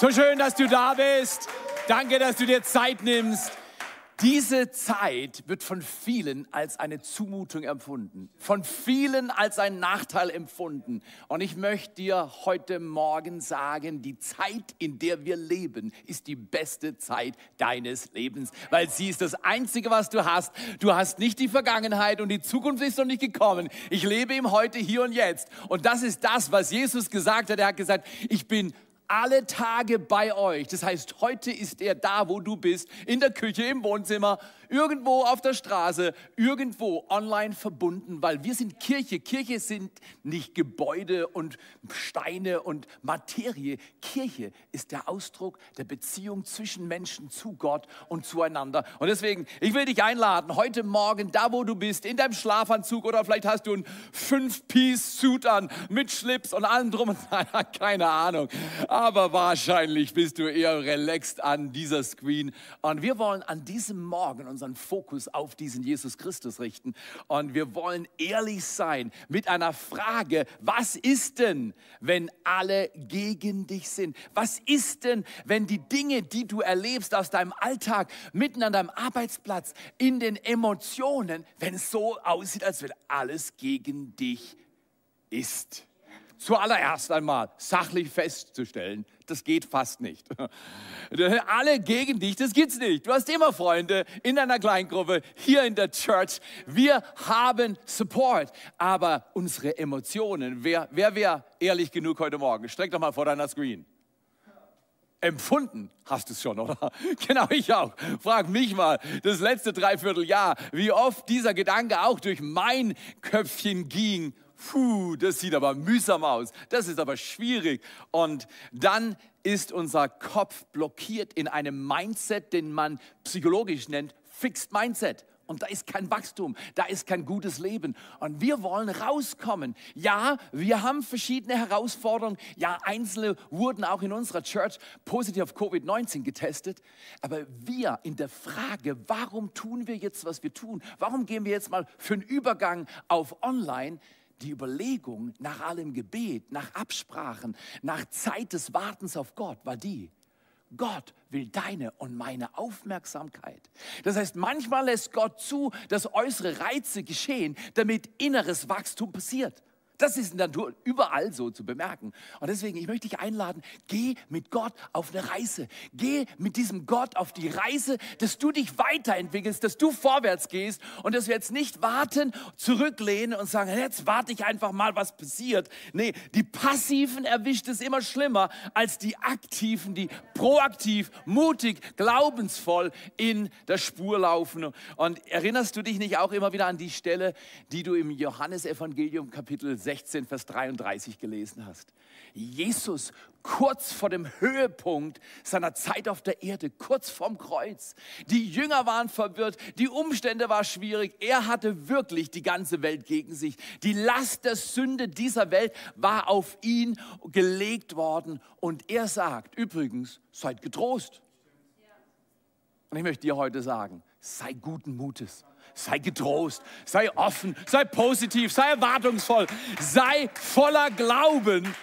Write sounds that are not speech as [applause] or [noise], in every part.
So schön, dass du da bist. Danke, dass du dir Zeit nimmst. Diese Zeit wird von vielen als eine Zumutung empfunden, von vielen als ein Nachteil empfunden. Und ich möchte dir heute Morgen sagen, die Zeit, in der wir leben, ist die beste Zeit deines Lebens, weil sie ist das Einzige, was du hast. Du hast nicht die Vergangenheit und die Zukunft ist noch nicht gekommen. Ich lebe im Heute, hier und jetzt. Und das ist das, was Jesus gesagt hat. Er hat gesagt, ich bin alle Tage bei euch. Das heißt, heute ist er da, wo du bist, in der Küche, im Wohnzimmer, irgendwo auf der Straße, irgendwo online verbunden, weil wir sind Kirche. Kirche sind nicht Gebäude und Steine und Materie. Kirche ist der Ausdruck der Beziehung zwischen Menschen zu Gott und zueinander. Und deswegen, ich will dich einladen, heute Morgen, da wo du bist, in deinem Schlafanzug oder vielleicht hast du einen Fünf-Piece-Suit an mit Schlips und allem drum und [laughs] dran, keine Ahnung. Aber wahrscheinlich bist du eher relaxed an dieser Screen. Und wir wollen an diesem Morgen uns unseren Fokus auf diesen Jesus Christus richten. Und wir wollen ehrlich sein mit einer Frage, was ist denn, wenn alle gegen dich sind? Was ist denn, wenn die Dinge, die du erlebst aus deinem Alltag, mitten an deinem Arbeitsplatz, in den Emotionen, wenn es so aussieht, als wenn alles gegen dich ist? Zuallererst einmal sachlich festzustellen, das geht fast nicht. [laughs] Alle gegen dich, das gibt's nicht. Du hast immer Freunde in deiner Kleingruppe, hier in der Church. Wir haben Support, aber unsere Emotionen, wer, wer wäre ehrlich genug heute Morgen? Streck doch mal vor deiner Screen. Empfunden hast du es schon, oder? [laughs] Genau, ich auch. Frag mich mal, das letzte Dreivierteljahr, wie oft dieser Gedanke auch durch mein Köpfchen ging Puh, das sieht aber mühsam aus. Das ist aber schwierig. Und dann ist unser Kopf blockiert in einem Mindset, den man psychologisch nennt Fixed Mindset. Und da ist kein Wachstum, da ist kein gutes Leben. Und wir wollen rauskommen. Ja, wir haben verschiedene Herausforderungen. Ja, einzelne wurden auch in unserer Church positiv auf Covid-19 getestet. Aber wir in der Frage, warum tun wir jetzt, was wir tun? Warum gehen wir jetzt mal für einen Übergang auf Online? Die Überlegung nach allem Gebet, nach Absprachen, nach Zeit des Wartens auf Gott war die, Gott will deine und meine Aufmerksamkeit. Das heißt, manchmal lässt Gott zu, dass äußere Reize geschehen, damit inneres Wachstum passiert. Das ist in der Natur überall so zu bemerken. Und deswegen, ich möchte dich einladen, geh mit Gott auf eine Reise. Geh mit diesem Gott auf die Reise, dass du dich weiterentwickelst, dass du vorwärts gehst und dass wir jetzt nicht warten, zurücklehnen und sagen, jetzt warte ich einfach mal, was passiert. Nee, die Passiven erwischt es immer schlimmer als die Aktiven, die proaktiv, mutig, glaubensvoll in der Spur laufen. Und erinnerst du dich nicht auch immer wieder an die Stelle, die du im Johannesevangelium Kapitel 6 16, Vers 33 gelesen hast. Jesus kurz vor dem Höhepunkt seiner Zeit auf der Erde, kurz vorm Kreuz. Die Jünger waren verwirrt, die Umstände waren schwierig. Er hatte wirklich die ganze Welt gegen sich. Die Last der Sünde dieser Welt war auf ihn gelegt worden. Und er sagt, übrigens, seid getrost. Und ich möchte dir heute sagen, sei guten Mutes. Sei getrost, sei offen, sei positiv, sei erwartungsvoll, sei voller Glauben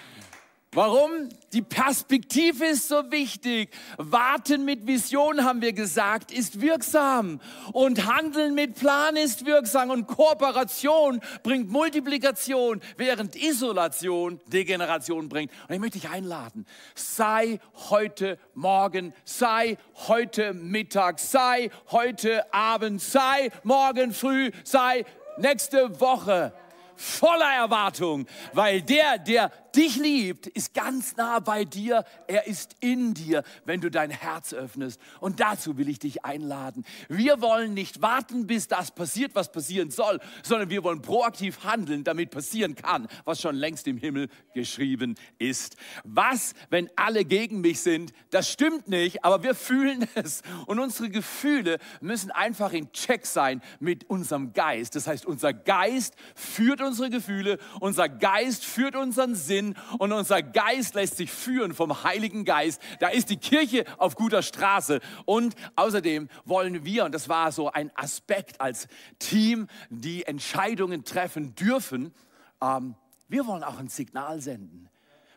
Warum? Die Perspektive ist so wichtig. Warten mit Vision, haben wir gesagt, ist wirksam. Und Handeln mit Plan ist wirksam. Und Kooperation bringt Multiplikation, während Isolation Degeneration bringt. Und ich möchte dich einladen. Sei heute Morgen, sei heute Mittag, sei heute Abend, sei morgen früh, sei nächste Woche voller Erwartung, weil der, der dich liebt, ist ganz nah bei dir. Er ist in dir, wenn du dein Herz öffnest. Und dazu will ich dich einladen. Wir wollen nicht warten, bis das passiert, was passieren soll, sondern wir wollen proaktiv handeln, damit passieren kann, was schon längst im Himmel geschrieben ist. Was, wenn alle gegen mich sind? Das stimmt nicht, aber wir fühlen [laughs] es. Und unsere Gefühle müssen einfach in Check sein mit unserem Geist. Das heißt, unser Geist führt unsere Gefühle, unser Geist führt unseren Sinn Sinn und unser Geist lässt sich führen vom Heiligen Geist. Da ist die Kirche auf guter Straße. Und außerdem wollen wir, und das war so ein Aspekt als Team, die Entscheidungen treffen dürfen, ähm, wir wollen auch ein Signal senden.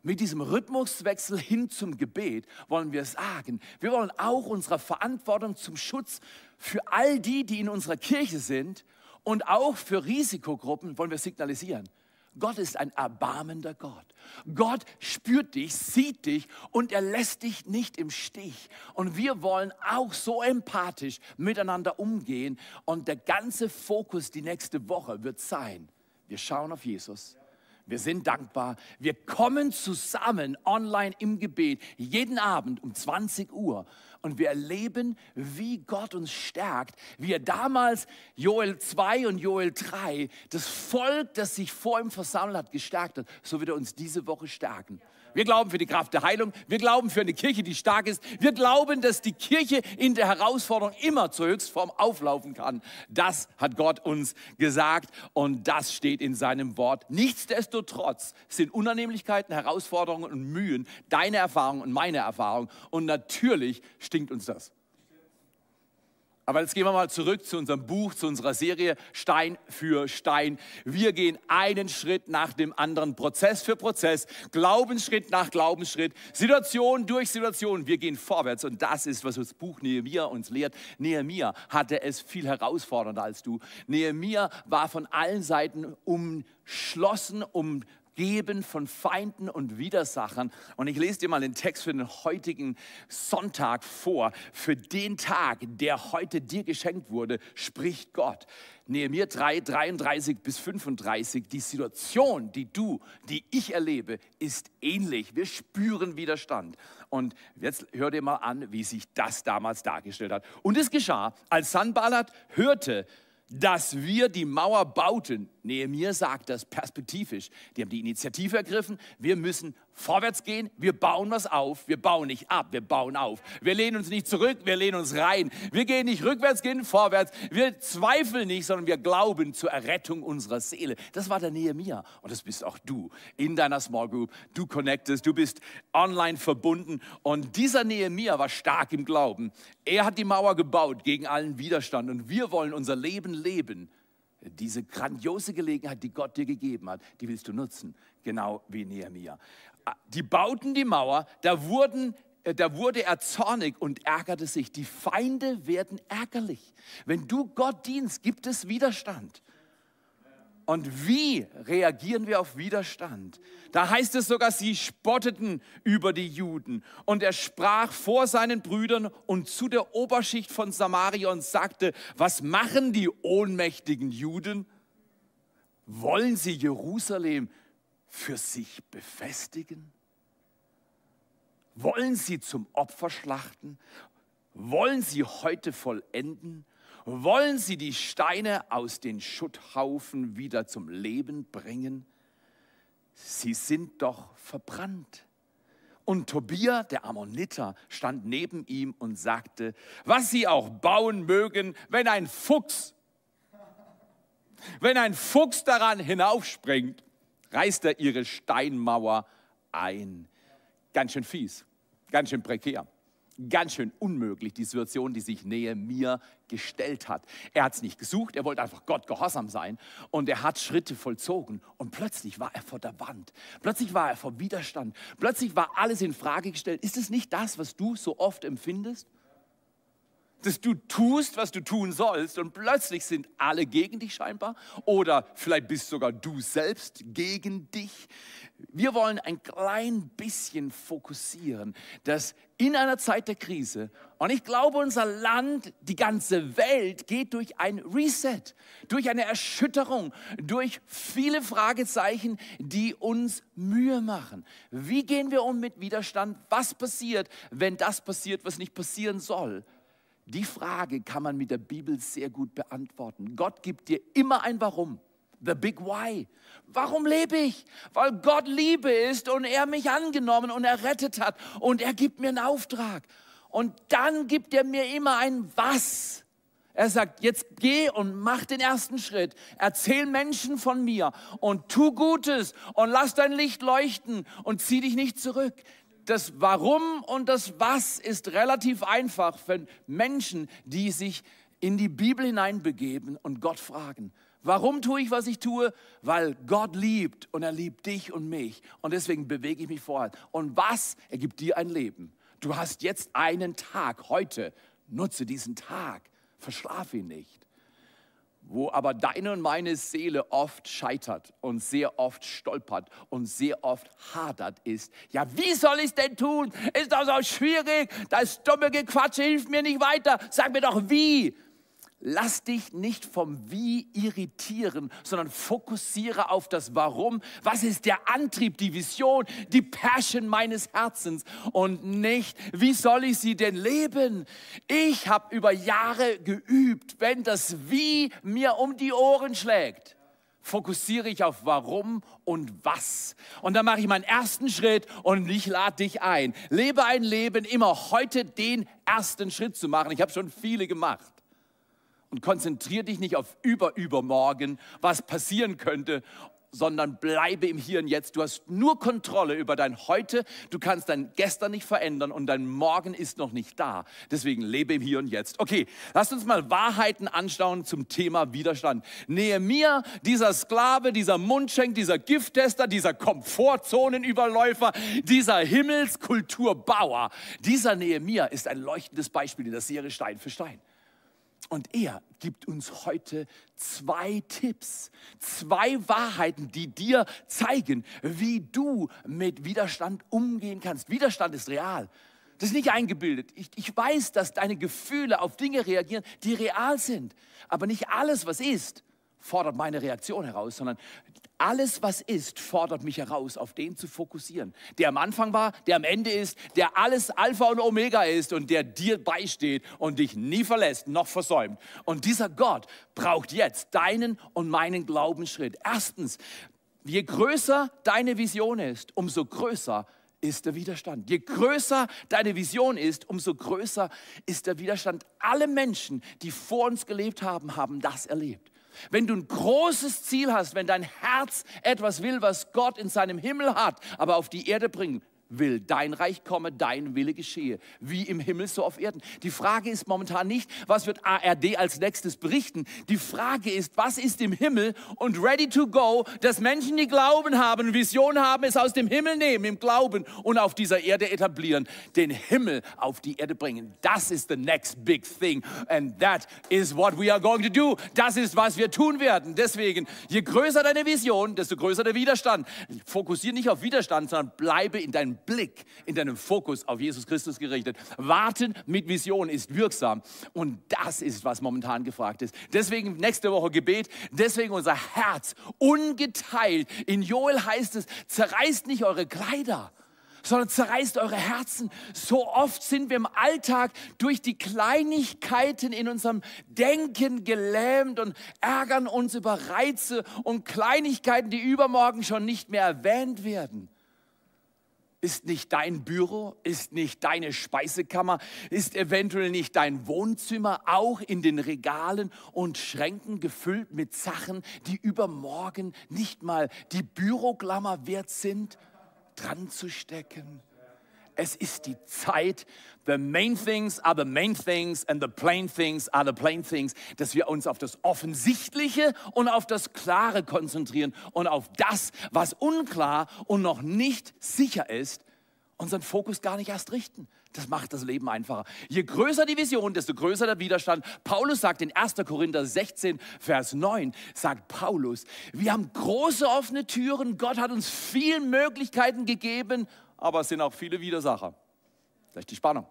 mit diesem Rhythmuswechsel hin zum Gebet wollen wir sagen, wir wollen auch unserer Verantwortung zum Schutz für all die, die in unserer Kirche sind und auch für Risikogruppen wollen wir signalisieren. Gott ist ein erbarmender Gott. Gott spürt dich, sieht dich und er lässt dich nicht im Stich. Und wir wollen auch so empathisch miteinander umgehen. Und der ganze Fokus die nächste Woche wird sein, wir schauen auf Jesus wir sind dankbar. Wir kommen zusammen online im Gebet, jeden Abend um 20 Uhr. Und wir erleben, wie Gott uns stärkt, wie er damals Joel 2 und Joel 3, das Volk, das sich vor ihm versammelt hat, gestärkt hat. So wird er uns diese Woche stärken. Wir glauben für die Kraft der Heilung. Wir glauben für eine Kirche, die stark ist. Wir glauben, dass die Kirche in der Herausforderung immer zur Höchstform auflaufen kann. Das hat Gott uns gesagt und das steht in seinem Wort. Nichtsdestotrotz sind Unannehmlichkeiten, Herausforderungen und Mühen deine Erfahrung und meine Erfahrung. Und natürlich stinkt uns das. Aber jetzt gehen wir mal zurück zu unserem Buch, zu unserer Serie Stein für Stein. Wir gehen einen Schritt nach dem anderen, Prozess für Prozess, Glaubensschritt nach Glaubensschritt, Situation durch Situation. Wir gehen vorwärts und das ist, was das Buch Nehemiah uns lehrt. Nehemiah hatte es viel herausfordernder als du. Nehemiah war von allen Seiten umschlossen, um Geben von Feinden und Widersachern. Und ich lese dir mal den Text für den heutigen Sonntag vor. Für den Tag, der heute dir geschenkt wurde, spricht Gott. Nehemiah 3, 33 bis 35. Die Situation, die du, die ich erlebe, ist ähnlich. Wir spüren Widerstand. Und jetzt hör dir mal an, wie sich das damals dargestellt hat. Und es geschah, als Sanballat hörte, dass wir die Mauer bauten. Nehemiah sagt das perspektivisch. Die haben die Initiative ergriffen. Wir müssen vorwärts gehen. Wir bauen was auf. Wir bauen nicht ab, wir bauen auf. Wir lehnen uns nicht zurück, wir lehnen uns rein. Wir gehen nicht rückwärts, gehen vorwärts. Wir zweifeln nicht, sondern wir glauben zur Errettung unserer Seele. Das war der Nehemiah. Und das bist auch du in deiner Small Group. Du connectest, du bist online verbunden. Und dieser Nehemiah war stark im Glauben. Er hat die Mauer gebaut gegen allen Widerstand. Und wir wollen unser Leben leben diese grandiose Gelegenheit, die Gott dir gegeben hat, die willst du nutzen, genau wie Nehemiah. Die bauten die Mauer, da, wurden, äh, da wurde er zornig und ärgerte sich. Die Feinde werden ärgerlich. Wenn du Gott dienst, gibt es Widerstand. Und wie reagieren wir auf Widerstand? Da heißt es sogar, sie spotteten über die Juden. Und er sprach vor seinen Brüdern und zu der Oberschicht von Samaria und sagte, was machen die ohnmächtigen Juden? Wollen sie Jerusalem für sich befestigen? Wollen sie zum Opfer schlachten? Wollen sie heute vollenden? Wollen sie die Steine aus den Schutthaufen wieder zum Leben bringen? Sie sind doch verbrannt. Und Tobia, der Ammoniter, stand neben ihm und sagte, was sie auch bauen mögen, wenn ein Fuchs, wenn ein Fuchs daran hinaufspringt, reißt er ihre Steinmauer ein. Ganz schön fies, ganz schön prekär ganz schön unmöglich, die Situation, die sich mir gestellt hat. Er hat es nicht gesucht, er wollte einfach Gott gehorsam sein und er hat Schritte vollzogen und plötzlich war er vor der Wand. Plötzlich war er vor Widerstand. Plötzlich war alles in Frage gestellt. Ist es nicht das, was du so oft empfindest? Dass du tust, was du tun sollst und plötzlich sind alle gegen dich scheinbar oder vielleicht bist sogar du selbst gegen dich. Wir wollen ein klein bisschen fokussieren, dass in einer Zeit der Krise, und ich glaube, unser Land, die ganze Welt geht durch ein Reset, durch eine Erschütterung, durch viele Fragezeichen, die uns Mühe machen. Wie gehen wir um mit Widerstand? Was passiert, wenn das passiert, was nicht passieren soll? Die Frage kann man mit der Bibel sehr gut beantworten. Gott gibt dir immer ein Warum. The Big Why. Warum lebe ich? Weil Gott Liebe ist und er mich angenommen und errettet hat und er gibt mir einen Auftrag. Und dann gibt er mir immer ein Was. Er sagt, jetzt geh und mach den ersten Schritt. Erzähl Menschen von mir und tu Gutes und lass dein Licht leuchten und zieh dich nicht zurück. Das Warum und das Was ist relativ einfach für Menschen, die sich in die Bibel hineinbegeben und Gott fragen Warum tue ich, was ich tue? Weil Gott liebt und er liebt dich und mich. Und deswegen bewege ich mich vorwärts. Und was? Er gibt dir ein Leben. Du hast jetzt einen Tag, heute. Nutze diesen Tag. Verschlaf ihn nicht. Wo aber deine und meine Seele oft scheitert und sehr oft stolpert und sehr oft hadert ist. Ja, wie soll ich es denn tun? Ist doch so schwierig. Das dumme Gequatsche hilft mir nicht weiter. Sag mir doch wie. Lass dich nicht vom Wie irritieren, sondern fokussiere auf das Warum. Was ist der Antrieb, die Vision, die Passion meines Herzens und nicht, wie soll ich sie denn leben? Ich habe über Jahre geübt, wenn das Wie mir um die Ohren schlägt fokussiere ich auf warum und was. Und dann mache ich meinen ersten Schritt und ich lade dich ein. Lebe ein Leben, immer heute den ersten Schritt zu machen. Ich habe schon viele gemacht und konzentriere dich nicht auf überübermorgen, was passieren könnte, sondern bleibe im Hier und Jetzt. Du hast nur Kontrolle über dein Heute. Du kannst dein Gestern nicht verändern und dein Morgen ist noch nicht da. Deswegen lebe im Hier und Jetzt. Okay, lasst uns mal Wahrheiten anschauen zum Thema Widerstand. Nehemiah, dieser Sklave, dieser Mundschenk, dieser Gifttester, dieser Komfortzonenüberläufer, dieser Himmelskulturbauer, dieser Nehemiah ist ein leuchtendes Beispiel in der Serie Stein für Stein. Und er gibt uns heute zwei Tipps, zwei Wahrheiten, die dir zeigen, wie du mit Widerstand umgehen kannst. Widerstand ist real. Das ist nicht eingebildet. Ich, ich weiß, dass deine Gefühle auf Dinge reagieren, die real sind. Aber nicht alles, was ist, fordert meine Reaktion heraus, sondern alles, was ist, fordert mich heraus, auf den zu fokussieren. Der am Anfang war, der am Ende ist, der alles Alpha und Omega ist und der dir beisteht und dich nie verlässt, noch versäumt. Und dieser Gott braucht jetzt deinen und meinen Glaubensschritt. Erstens, je größer deine Vision ist, umso größer ist der Widerstand. Je größer deine Vision ist, umso größer ist der Widerstand. Alle Menschen, die vor uns gelebt haben, haben das erlebt. Wenn du ein großes Ziel hast, wenn dein Herz etwas will, was Gott in seinem Himmel hat, aber auf die Erde bringen will, dein Reich komme, dein Wille geschehe, wie im Himmel so auf Erden. Die Frage ist momentan nicht, was wird ARD als nächstes berichten. Die Frage ist, was ist im Himmel und ready to go, dass Menschen, die Glauben haben, Vision haben, es aus dem Himmel nehmen, im Glauben und auf dieser Erde etablieren, den Himmel auf die Erde bringen. Das ist the next big thing and that is what we are going to do. Das ist, was wir tun werden. Deswegen, je größer deine Vision, desto größer der Widerstand. Fokussiere nicht auf Widerstand, sondern bleibe in deinem Blick, in deinem Fokus auf Jesus Christus gerichtet. Warten mit Vision ist wirksam. Und das ist, was momentan gefragt ist. Deswegen nächste Woche Gebet, deswegen unser Herz ungeteilt. In Joel heißt es, zerreißt nicht eure Kleider sondern zerreißt eure Herzen. So oft sind wir im Alltag durch die Kleinigkeiten in unserem Denken gelähmt und ärgern uns über Reize und Kleinigkeiten, die übermorgen schon nicht mehr erwähnt werden. Ist nicht dein Büro, ist nicht deine Speisekammer, ist eventuell nicht dein Wohnzimmer auch in den Regalen und Schränken gefüllt mit Sachen, die übermorgen nicht mal die Büroklammer wert sind, dran zu stecken? Es ist die Zeit, the main things are the main things and the plain things are the plain things, dass wir uns auf das Offensichtliche und auf das Klare konzentrieren und auf das, was unklar und noch nicht sicher ist, unseren Fokus gar nicht erst richten. Das macht das Leben einfacher. Je größer die Vision, desto größer der Widerstand. Paulus sagt in 1. Korinther 16, Vers 9, sagt Paulus, wir haben große offene Türen, Gott hat uns viele Möglichkeiten gegeben aber es sind auch viele Widersacher. Das ist die Spannung.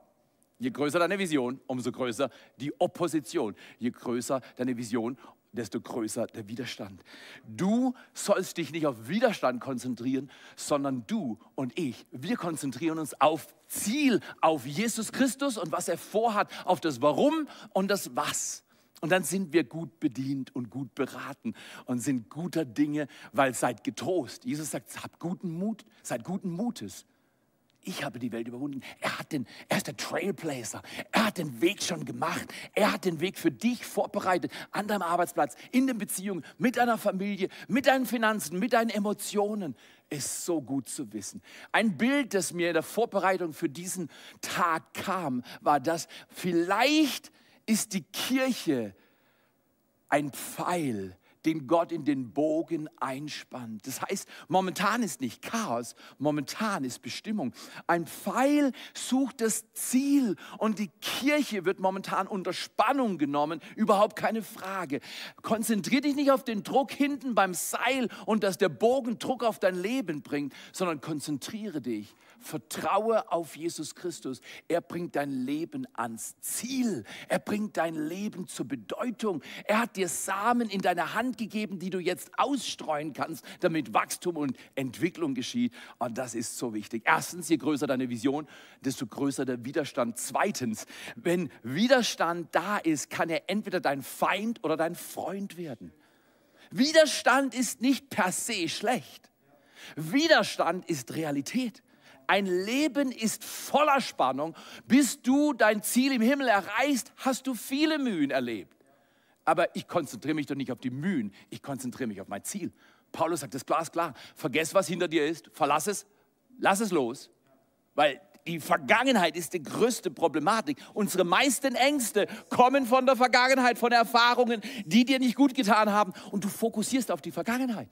Je größer deine Vision, umso größer die Opposition. Je größer deine Vision, desto größer der Widerstand. Du sollst dich nicht auf Widerstand konzentrieren, sondern du und ich, wir konzentrieren uns auf Ziel, auf Jesus Christus und was er vorhat, auf das Warum und das Was. Und dann sind wir gut bedient und gut beraten und sind guter Dinge, weil seid getrost. Jesus sagt, habt guten Mut, seid guten Mutes. Ich habe die Welt überwunden. Er, hat den, er ist der Trailblazer. Er hat den Weg schon gemacht. Er hat den Weg für dich vorbereitet. An deinem Arbeitsplatz, in den Beziehungen, mit deiner Familie, mit deinen Finanzen, mit deinen Emotionen. Ist so gut zu wissen. Ein Bild, das mir in der Vorbereitung für diesen Tag kam, war das, vielleicht ist die Kirche ein Pfeil, den Gott in den Bogen einspannt. Das heißt, momentan ist nicht Chaos, momentan ist Bestimmung. Ein Pfeil sucht das Ziel und die Kirche wird momentan unter Spannung genommen, überhaupt keine Frage. Konzentriere dich nicht auf den Druck hinten beim Seil und dass der Bogen Druck auf dein Leben bringt, sondern konzentriere dich Vertraue auf Jesus Christus. Er bringt dein Leben ans Ziel. Er bringt dein Leben zur Bedeutung. Er hat dir Samen in deine Hand gegeben, die du jetzt ausstreuen kannst, damit Wachstum und Entwicklung geschieht. Und das ist so wichtig. Erstens, je größer deine Vision, desto größer der Widerstand. Zweitens, wenn Widerstand da ist, kann er entweder dein Feind oder dein Freund werden. Widerstand ist nicht per se schlecht. Widerstand ist Realität. Ein Leben ist voller Spannung. Bis du dein Ziel im Himmel erreichst, hast du viele Mühen erlebt. Aber ich konzentriere mich doch nicht auf die Mühen, ich konzentriere mich auf mein Ziel. Paulus sagt das glasklar. Vergess, was hinter dir ist, verlass es, lass es los. Weil die Vergangenheit ist die größte Problematik. Unsere meisten Ängste kommen von der Vergangenheit, von Erfahrungen, die dir nicht gut getan haben. Und du fokussierst auf die Vergangenheit.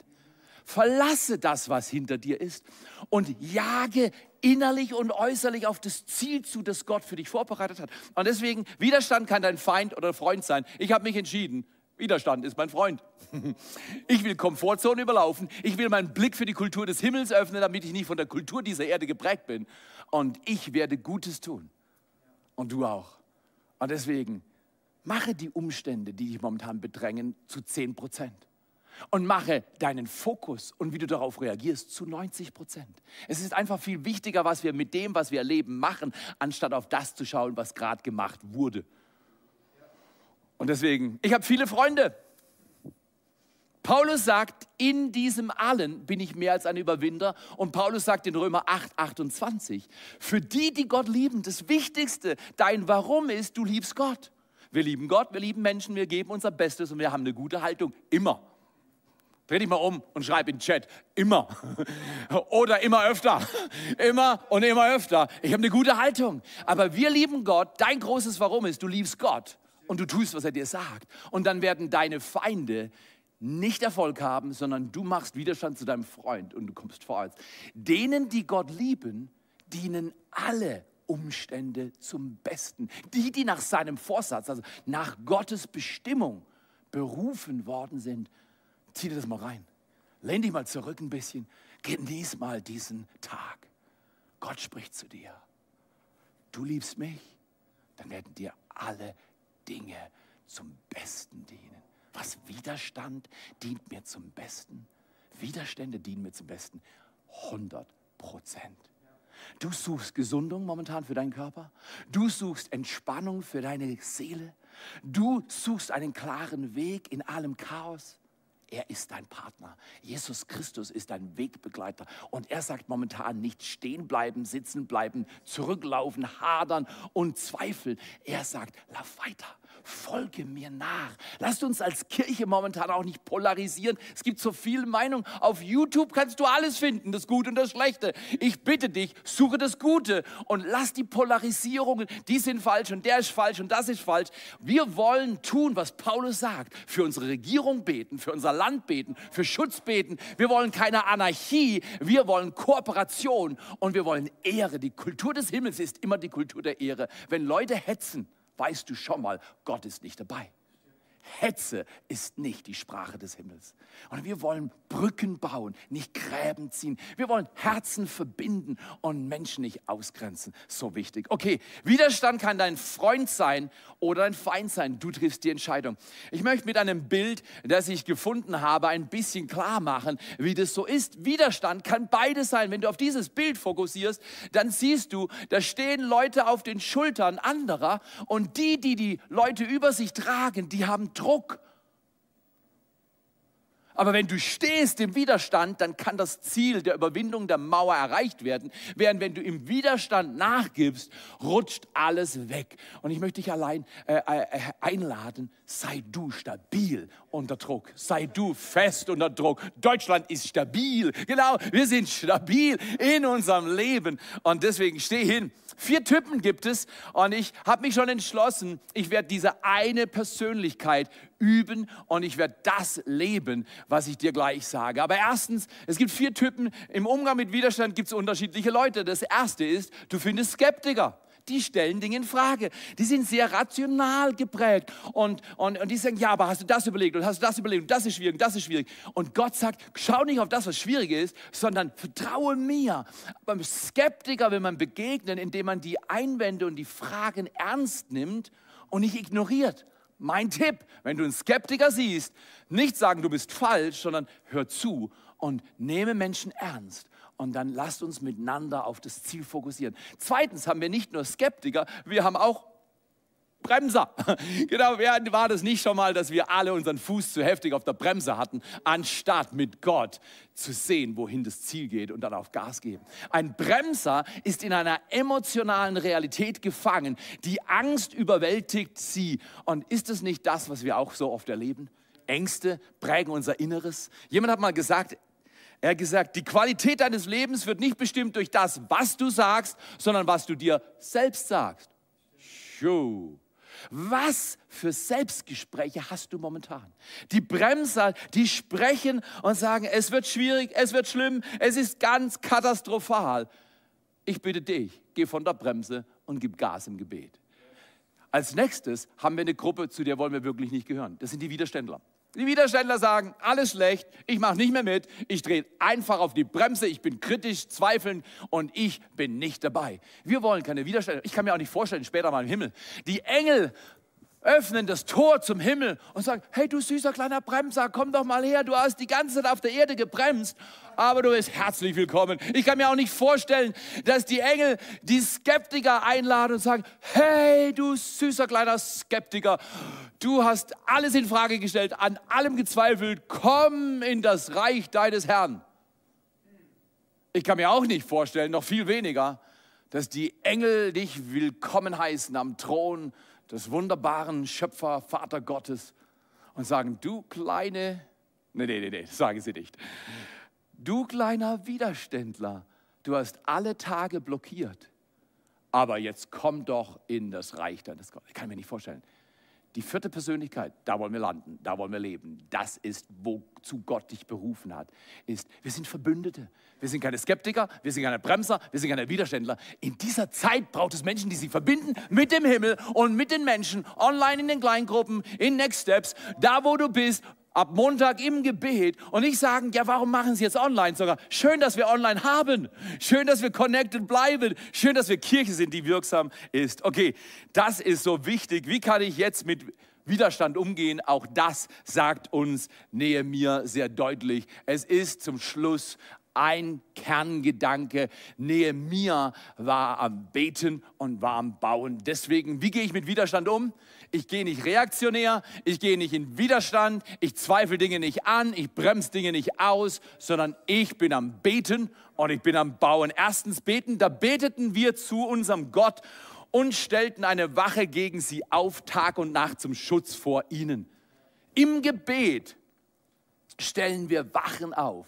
Verlasse das, was hinter dir ist und jage innerlich und äußerlich auf das Ziel zu, das Gott für dich vorbereitet hat. Und deswegen, Widerstand kann dein Feind oder Freund sein. Ich habe mich entschieden, Widerstand ist mein Freund. [laughs] Ich will Komfortzone überlaufen. Ich will meinen Blick für die Kultur des Himmels öffnen, damit ich nicht von der Kultur dieser Erde geprägt bin. Und ich werde Gutes tun. Und du auch. Und deswegen, mache die Umstände, die dich momentan bedrängen, zu 10 Prozent und mache deinen Fokus und wie du darauf reagierst zu 90 Prozent. Es ist einfach viel wichtiger, was wir mit dem, was wir erleben, machen, anstatt auf das zu schauen, was gerade gemacht wurde. Und deswegen, ich habe viele Freunde. Paulus sagt, in diesem allen bin ich mehr als ein Überwinder. Und Paulus sagt in Römer 8, 28, für die, die Gott lieben, das Wichtigste, dein Warum ist, du liebst Gott. Wir lieben Gott, wir lieben Menschen, wir geben unser Bestes und wir haben eine gute Haltung. Immer. Dreh dich mal um und schreib in den Chat. Immer. [laughs] Oder immer öfter. Immer und immer öfter. Ich habe eine gute Haltung. Aber wir lieben Gott. Dein großes Warum ist, du liebst Gott und du tust, was er dir sagt. Und dann werden deine Feinde nicht Erfolg haben, sondern du machst Widerstand zu deinem Freund und du kommst vorwärts. Denen, die Gott lieben, dienen alle Umstände zum Besten. Die, die nach seinem Vorsatz, also nach Gottes Bestimmung berufen worden sind, Zieh dir das mal rein. Lehn dich mal zurück ein bisschen. Genieß mal diesen Tag. Gott spricht zu dir. Du liebst mich, dann werden dir alle Dinge zum Besten dienen. Was Widerstand dient mir zum Besten. Widerstände dienen mir zum Besten. 100 Prozent. Du suchst Gesundung momentan für deinen Körper. Du suchst Entspannung für deine Seele. Du suchst einen klaren Weg in allem Chaos. Er ist dein Partner. Jesus Christus ist dein Wegbegleiter. Und er sagt momentan nicht stehen bleiben, sitzen bleiben, zurücklaufen, hadern und zweifeln. Er sagt, lauf weiter folge mir nach. Lasst uns als Kirche momentan auch nicht polarisieren. Es gibt so viele Meinungen. Auf YouTube kannst du alles finden, das Gute und das Schlechte. Ich bitte dich, suche das Gute und lass die Polarisierungen, die sind falsch und der ist falsch und das ist falsch. Wir wollen tun, was Paulus sagt. Für unsere Regierung beten, für unser Land beten, für Schutz beten. Wir wollen keine Anarchie, wir wollen Kooperation und wir wollen Ehre. Die Kultur des Himmels ist immer die Kultur der Ehre. Wenn Leute hetzen, weißt du schon mal, Gott ist nicht dabei. Hetze ist nicht die Sprache des Himmels. Und wir wollen Brücken bauen, nicht Gräben ziehen. Wir wollen Herzen verbinden und Menschen nicht ausgrenzen. So wichtig. Okay, Widerstand kann dein Freund sein oder dein Feind sein. Du triffst die Entscheidung. Ich möchte mit einem Bild, das ich gefunden habe, ein bisschen klar machen, wie das so ist. Widerstand kann beides sein. Wenn du auf dieses Bild fokussierst, dann siehst du, da stehen Leute auf den Schultern anderer und die, die die Leute über sich tragen, die haben Druck. Aber wenn du stehst im Widerstand, dann kann das Ziel der Überwindung der Mauer erreicht werden. Während wenn du im Widerstand nachgibst, rutscht alles weg. Und ich möchte dich allein äh, äh, einladen, sei du stabil unter Druck. Sei du fest unter Druck. Deutschland ist stabil. Genau, wir sind stabil in unserem Leben. Und deswegen steh hin. Vier Typen gibt es. Und ich habe mich schon entschlossen, ich werde diese eine Persönlichkeit üben und ich werde das leben, was ich dir gleich sage. Aber erstens, es gibt vier Typen. Im Umgang mit Widerstand gibt es unterschiedliche Leute. Das erste ist, du findest Skeptiker die stellen Dinge in Frage. Die sind sehr rational geprägt und, und, und die sagen, ja, aber hast du das überlegt und hast du das überlegt und das ist schwierig und das ist schwierig. Und Gott sagt, schau nicht auf das, was schwierig ist, sondern vertraue mir. Beim Skeptiker will man begegnen, indem man die Einwände und die Fragen ernst nimmt und nicht ignoriert. Mein Tipp, wenn du einen Skeptiker siehst, nicht sagen, du bist falsch, sondern hör zu und nehme Menschen ernst und dann lasst uns miteinander auf das Ziel fokussieren. Zweitens haben wir nicht nur Skeptiker, wir haben auch Bremser. [laughs] Genau, wer war das nicht schon mal, dass wir alle unseren Fuß zu heftig auf der Bremse hatten, anstatt mit Gott zu sehen, wohin das Ziel geht und dann auf Gas geben. Ein Bremser ist in einer emotionalen Realität gefangen. Die Angst überwältigt sie. Und ist es nicht das, was wir auch so oft erleben? Ängste prägen unser Inneres. Jemand hat mal gesagt, er hat gesagt, die Qualität deines Lebens wird nicht bestimmt durch das, was du sagst, sondern was du dir selbst sagst. Schuh. Was für Selbstgespräche hast du momentan? Die Bremser, die sprechen und sagen, es wird schwierig, es wird schlimm, es ist ganz katastrophal. Ich bitte dich, geh von der Bremse und gib Gas im Gebet. Als nächstes haben wir eine Gruppe, zu der wollen wir wirklich nicht gehören. Das sind die Widerständler. Die Widerständler sagen, alles schlecht, ich mache nicht mehr mit, ich drehe einfach auf die Bremse, ich bin kritisch, zweifelnd und ich bin nicht dabei. Wir wollen keine Widerständler. Ich kann mir auch nicht vorstellen, später mal im Himmel. Die Engel öffnen das Tor zum Himmel und sagen, hey du süßer kleiner Bremser, komm doch mal her, du hast die ganze Zeit auf der Erde gebremst, aber du bist herzlich willkommen. Ich kann mir auch nicht vorstellen, dass die Engel die Skeptiker einladen und sagen, hey du süßer kleiner Skeptiker, du hast alles in Frage gestellt, an allem gezweifelt, komm in das Reich deines Herrn. Ich kann mir auch nicht vorstellen, noch viel weniger, dass die Engel dich willkommen heißen am Thron des wunderbaren Schöpfer, Vater Gottes und sagen, du kleine, nee, nee, nee, nee, sagen sie nicht. Du kleiner Widerständler, du hast alle Tage blockiert, aber jetzt komm doch in das Reich deines Gottes. Ich kann mir nicht vorstellen. Die vierte Persönlichkeit, da wollen wir landen, da wollen wir leben. Das ist, wozu Gott dich berufen hat. Ist, wir sind Verbündete. Wir sind keine Skeptiker, wir sind keine Bremser, wir sind keine Widerständler. In dieser Zeit braucht es Menschen, die sich verbinden mit dem Himmel und mit den Menschen, online in den Kleingruppen, in Next Steps, da wo du bist, ab Montag im Gebet und nicht sagen, ja, warum machen Sie jetzt online sogar? Schön, dass wir online haben. Schön, dass wir connected bleiben. Schön, dass wir Kirche sind, die wirksam ist. Okay, das ist so wichtig. Wie kann ich jetzt mit Widerstand umgehen? Auch das sagt uns Nehemiah sehr deutlich. Es ist zum Schluss ein Kerngedanke. Nehemiah war am Beten und war am Bauen. Deswegen, wie gehe ich mit Widerstand um? Ich gehe nicht reaktionär, ich gehe nicht in Widerstand, ich zweifle Dinge nicht an, ich bremse Dinge nicht aus, sondern ich bin am Beten und ich bin am Bauen. Erstens beten, da beteten wir zu unserem Gott und stellten eine Wache gegen sie auf, Tag und Nacht zum Schutz vor ihnen. Im Gebet stellen wir Wachen auf.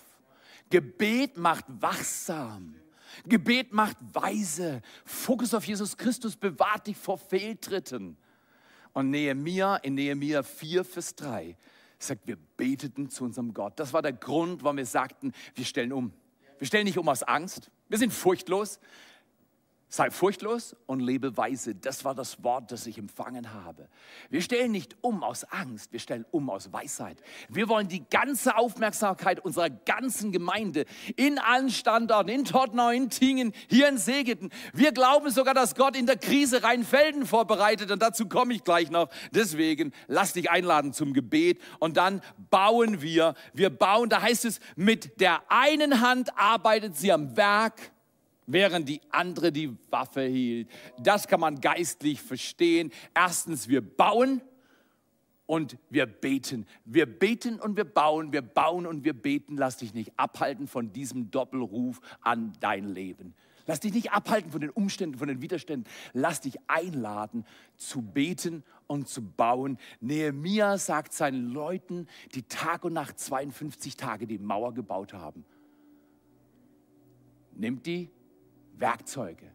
Gebet macht wachsam. Gebet macht weise. Fokus auf Jesus Christus bewahrt dich vor Fehltritten. Und Nehemiah in Nehemiah 4, Vers 3 sagt, wir beteten zu unserem Gott. Das war der Grund, warum wir sagten, wir stellen um. Wir stellen nicht um aus Angst. Wir sind furchtlos. Sei furchtlos und lebe weise. Das war das Wort, das ich empfangen habe. Wir stellen nicht um aus Angst, wir stellen um aus Weisheit. Wir wollen die ganze Aufmerksamkeit unserer ganzen Gemeinde in allen Standorten, in Tottenau, in Tingen, hier in Segeten. Wir glauben sogar, dass Gott in der Krise Rheinfelden vorbereitet und dazu komme ich gleich noch. Deswegen lass dich einladen zum Gebet und dann bauen wir. Wir bauen, da heißt es, mit der einen Hand arbeitet sie am Werk während die andere die Waffe hielt. Das kann man geistlich verstehen. Erstens, wir bauen und wir beten. Wir beten und wir bauen, wir bauen und wir beten. Lass dich nicht abhalten von diesem Doppelruf an dein Leben. Lass dich nicht abhalten von den Umständen, von den Widerständen. Lass dich einladen, zu beten und zu bauen. Nehemia sagt seinen Leuten, die Tag und Nacht 52 Tage die Mauer gebaut haben. Nimmt die Werkzeuge.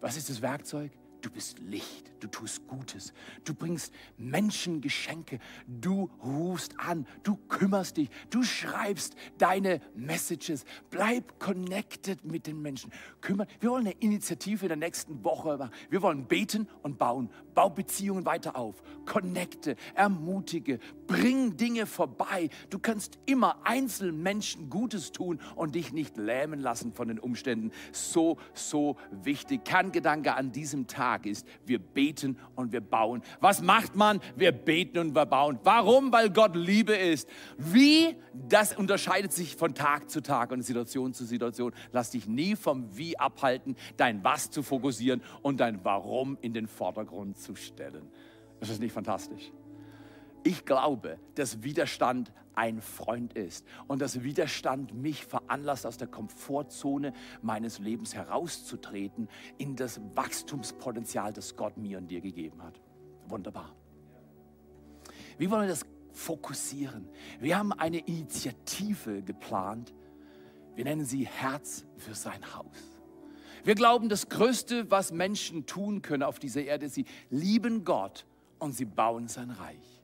Was ist das Werkzeug? Du bist Licht, du tust Gutes, du bringst Menschen Geschenke, du rufst an, du kümmerst dich, du schreibst deine Messages. Bleib connected mit den Menschen. Kümmer. Wir wollen eine Initiative in der nächsten Woche machen. Wir wollen beten und bauen. Bau Beziehungen weiter auf. Connecte, ermutige, bring Dinge vorbei. Du kannst immer einzelnen Menschen Gutes tun und dich nicht lähmen lassen von den Umständen. So, so wichtig. Kerngedanke an diesem Tag Tag ist, wir beten und wir bauen. Was macht man? Wir beten und wir bauen. Warum? Weil Gott Liebe ist. Wie? Das unterscheidet sich von Tag zu Tag und Situation zu Situation. Lass dich nie vom Wie abhalten, dein Was zu fokussieren und dein Warum in den Vordergrund zu stellen. Ist das nicht fantastisch? Ich glaube, dass Widerstand ein Freund ist und dass Widerstand mich veranlasst, aus der Komfortzone meines Lebens herauszutreten in das Wachstumspotenzial, das Gott mir und dir gegeben hat. Wunderbar. Wie wollen wir das fokussieren? Wir haben eine Initiative geplant. Wir nennen sie Herz für sein Haus. Wir glauben, das Größte, was Menschen tun können auf dieser Erde, sie lieben Gott und sie bauen sein Reich.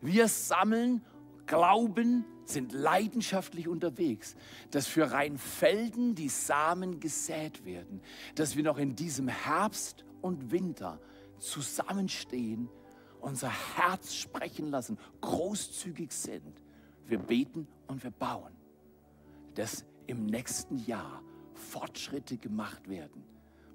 Wir sammeln, glauben, sind leidenschaftlich unterwegs, dass für Rheinfelden die Samen gesät werden, dass wir noch in diesem Herbst und Winter zusammenstehen, unser Herz sprechen lassen, großzügig sind. Wir beten und wir bauen, dass im nächsten Jahr Fortschritte gemacht werden,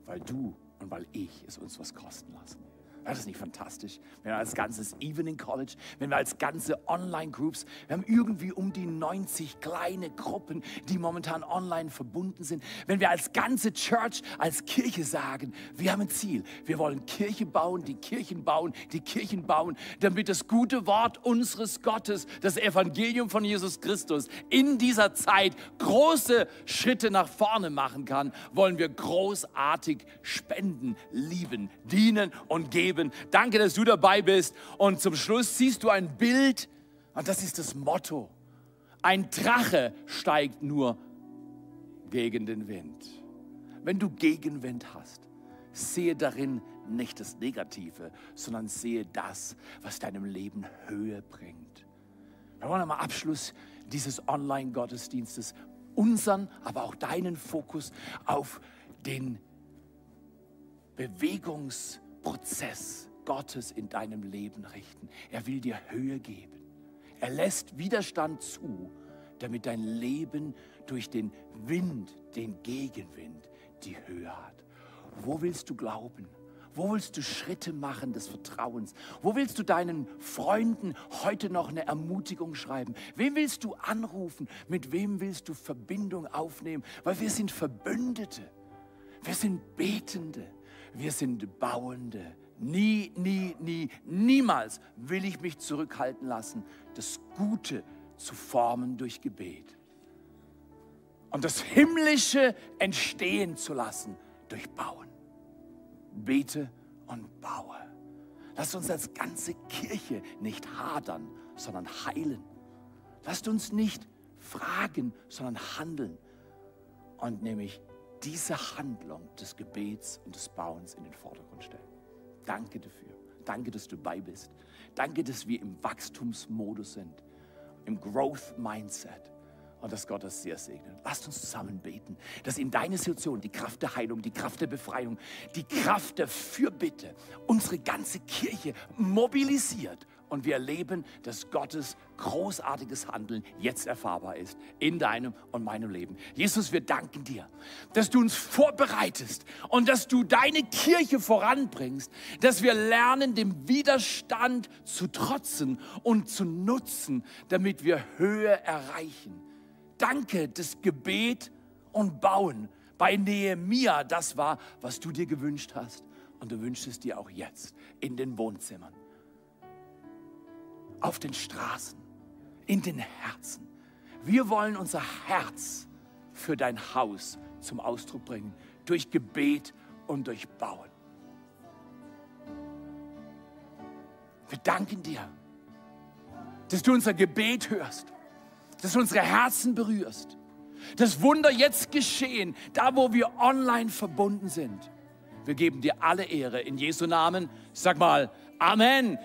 weil du und weil ich es uns was kosten lassen. Das ist nicht fantastisch. Wenn wir als ganzes Evening College, wenn wir als ganze Online-Groups, wir haben irgendwie um die 90 kleine Gruppen, die momentan online verbunden sind. Wenn wir als ganze Church, als Kirche sagen, wir haben ein Ziel. Wir wollen Kirche bauen, die Kirchen bauen, die Kirchen bauen, damit das gute Wort unseres Gottes, das Evangelium von Jesus Christus in dieser Zeit große Schritte nach vorne machen kann, wollen wir großartig spenden, lieben, dienen und geben Leben. Danke, dass du dabei bist. Und zum Schluss siehst du ein Bild, und das ist das Motto. Ein Drache steigt nur gegen den Wind. Wenn du Gegenwind hast, sehe darin nicht das Negative, sondern sehe das, was deinem Leben Höhe bringt. Wir wollen am Abschluss dieses Online-Gottesdienstes unseren, aber auch deinen Fokus auf den Bewegungs- Prozess Gottes in deinem Leben richten. Er will dir Höhe geben. Er lässt Widerstand zu, damit dein Leben durch den Wind, den Gegenwind, die Höhe hat. Wo willst du glauben? Wo willst du Schritte machen des Vertrauens? Wo willst du deinen Freunden heute noch eine Ermutigung schreiben? Wem willst du anrufen? Mit wem willst du Verbindung aufnehmen? Weil wir sind Verbündete. Wir sind Betende. Wir sind Bauende. Nie, nie, nie, niemals will ich mich zurückhalten lassen, das Gute zu formen durch Gebet. Und das Himmlische entstehen zu lassen durch Bauen. Bete und baue. Lasst uns als ganze Kirche nicht hadern, sondern heilen. Lasst uns nicht fragen, sondern handeln. Und nämlich diese Handlung des Gebets und des Bauens in den Vordergrund stellen. Danke dafür. Danke, dass du bei bist. Danke, dass wir im Wachstumsmodus sind, im Growth Mindset und dass Gott das sehr segnet. Lasst uns zusammen beten, dass in deine Situation die Kraft der Heilung, die Kraft der Befreiung, die Kraft der Fürbitte unsere ganze Kirche mobilisiert und wir erleben, dass Gottes großartiges Handeln jetzt erfahrbar ist in deinem und meinem Leben. Jesus, wir danken dir, dass du uns vorbereitest und dass du deine Kirche voranbringst, dass wir lernen, dem Widerstand zu trotzen und zu nutzen, damit wir Höhe erreichen. Danke, das Gebet und Bauen bei Nehemia, das war, was du dir gewünscht hast. Und du wünschst es dir auch jetzt in den Wohnzimmern auf den Straßen, in den Herzen. Wir wollen unser Herz für dein Haus zum Ausdruck bringen durch Gebet und durch Bauen. Wir danken dir, dass du unser Gebet hörst, dass du unsere Herzen berührst. Das Wunder jetzt geschehen, da wo wir online verbunden sind. Wir geben dir alle Ehre in Jesu Namen. Sag mal Amen.